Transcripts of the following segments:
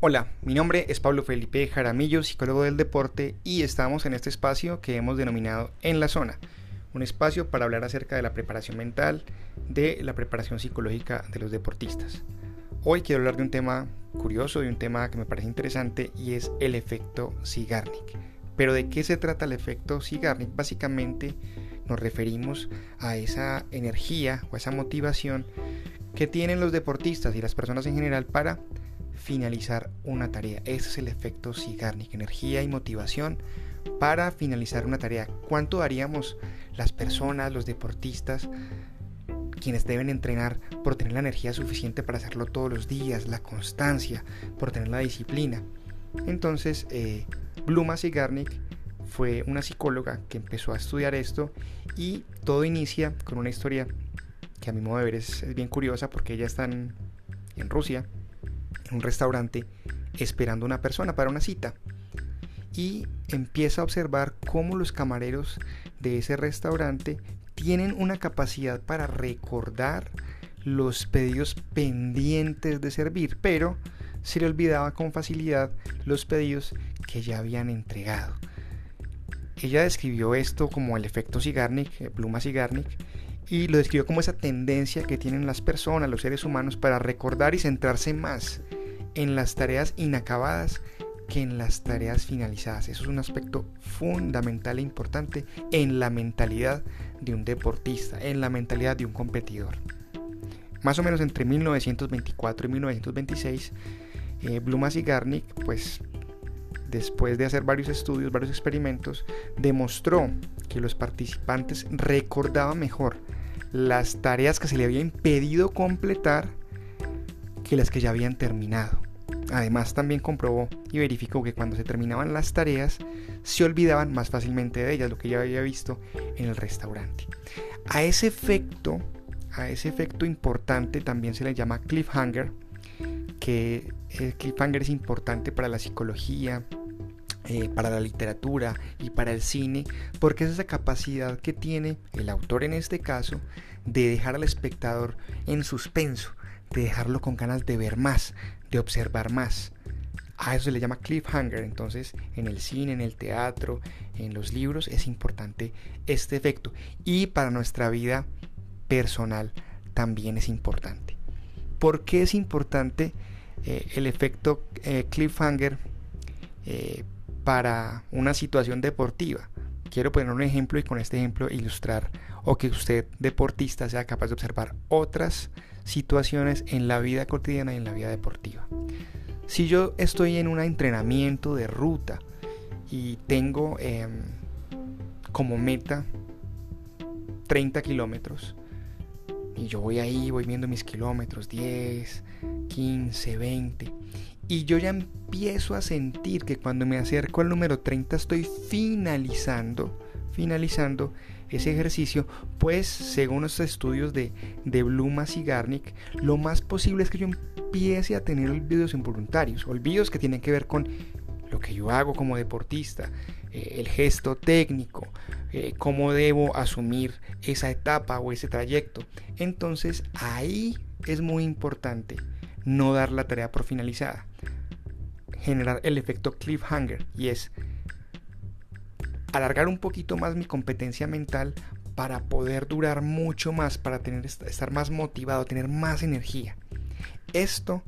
Hola, mi nombre es Pablo Felipe Jaramillo, psicólogo del deporte, y estamos en este espacio que hemos denominado En la Zona, un espacio para hablar acerca de la preparación mental, de la preparación psicológica de los deportistas. Hoy quiero hablar de un tema curioso, de un tema que me parece interesante, y es el efecto Sigarnik. Pero ¿de qué se trata el efecto Sigarnik? Básicamente nos referimos a esa energía o esa motivación que tienen los deportistas y las personas en general para finalizar una tarea. Ese es el efecto Sigarnik, energía y motivación para finalizar una tarea. ¿Cuánto daríamos las personas, los deportistas, quienes deben entrenar por tener la energía suficiente para hacerlo todos los días, la constancia, por tener la disciplina? Entonces, eh, Bluma Sigarnik fue una psicóloga que empezó a estudiar esto y todo inicia con una historia que a mi modo de ver es, bien curiosa porque ella está en Rusia un restaurante esperando una persona para una cita y empieza a observar cómo los camareros de ese restaurante tienen una capacidad para recordar los pedidos pendientes de servir, pero se le olvidaba con facilidad los pedidos que ya habían entregado. Ella describió esto como el efecto Sigarnik, pluma Sigarnik, y lo describió como esa tendencia que tienen las personas, los seres humanos, para recordar y centrarse más en las tareas inacabadas que en las tareas finalizadas. Eso es un aspecto fundamental e importante en la mentalidad de un deportista, en la mentalidad de un competidor. Más o menos entre 1924 y 1926, eh, Blumas y Garnick, pues después de hacer varios estudios, varios experimentos, demostró que los participantes recordaban mejor las tareas que se le había impedido completar que las que ya habían terminado. Además también comprobó y verificó que cuando se terminaban las tareas se olvidaban más fácilmente de ellas, lo que ya había visto en el restaurante. A ese efecto, a ese efecto importante también se le llama cliffhanger, que el cliffhanger es importante para la psicología, eh, para la literatura y para el cine, porque es esa capacidad que tiene el autor en este caso de dejar al espectador en suspenso, de dejarlo con ganas de ver más, de observar más. A eso se le llama cliffhanger. Entonces, en el cine, en el teatro, en los libros, es importante este efecto. Y para nuestra vida personal también es importante. ¿Por qué es importante eh, el efecto eh, cliffhanger eh, para una situación deportiva? Quiero poner un ejemplo y con este ejemplo ilustrar o que usted deportista sea capaz de observar otras situaciones en la vida cotidiana y en la vida deportiva. Si yo estoy en un entrenamiento de ruta y tengo em, como meta 30 kilómetros, y yo voy ahí, voy viendo mis kilómetros, 10, 15, 20, y yo ya empiezo a sentir que cuando me acerco al número 30 estoy finalizando, finalizando ese ejercicio, pues según los estudios de, de Blumas y Garnick, lo más posible es que yo empiece a tener olvidos involuntarios, olvidos que tienen que ver con lo que yo hago como deportista, eh, el gesto técnico, eh, cómo debo asumir esa etapa o ese trayecto. Entonces ahí es muy importante no dar la tarea por finalizada, generar el efecto cliffhanger y es alargar un poquito más mi competencia mental para poder durar mucho más, para tener, estar más motivado, tener más energía. Esto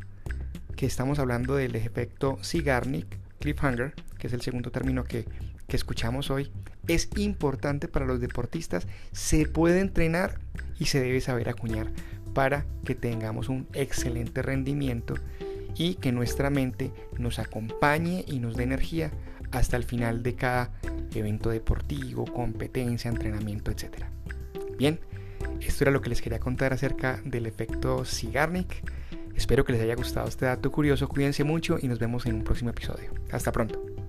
que estamos hablando del efecto Sigarnik, cliffhanger, que es el segundo término que, que escuchamos hoy, es importante para los deportistas, se puede entrenar y se debe saber acuñar para que tengamos un excelente rendimiento y que nuestra mente nos acompañe y nos dé energía hasta el final de cada evento deportivo, competencia, entrenamiento, etc. Bien, esto era lo que les quería contar acerca del efecto Sigarnik. Espero que les haya gustado este dato curioso, cuídense mucho y nos vemos en un próximo episodio. Hasta pronto.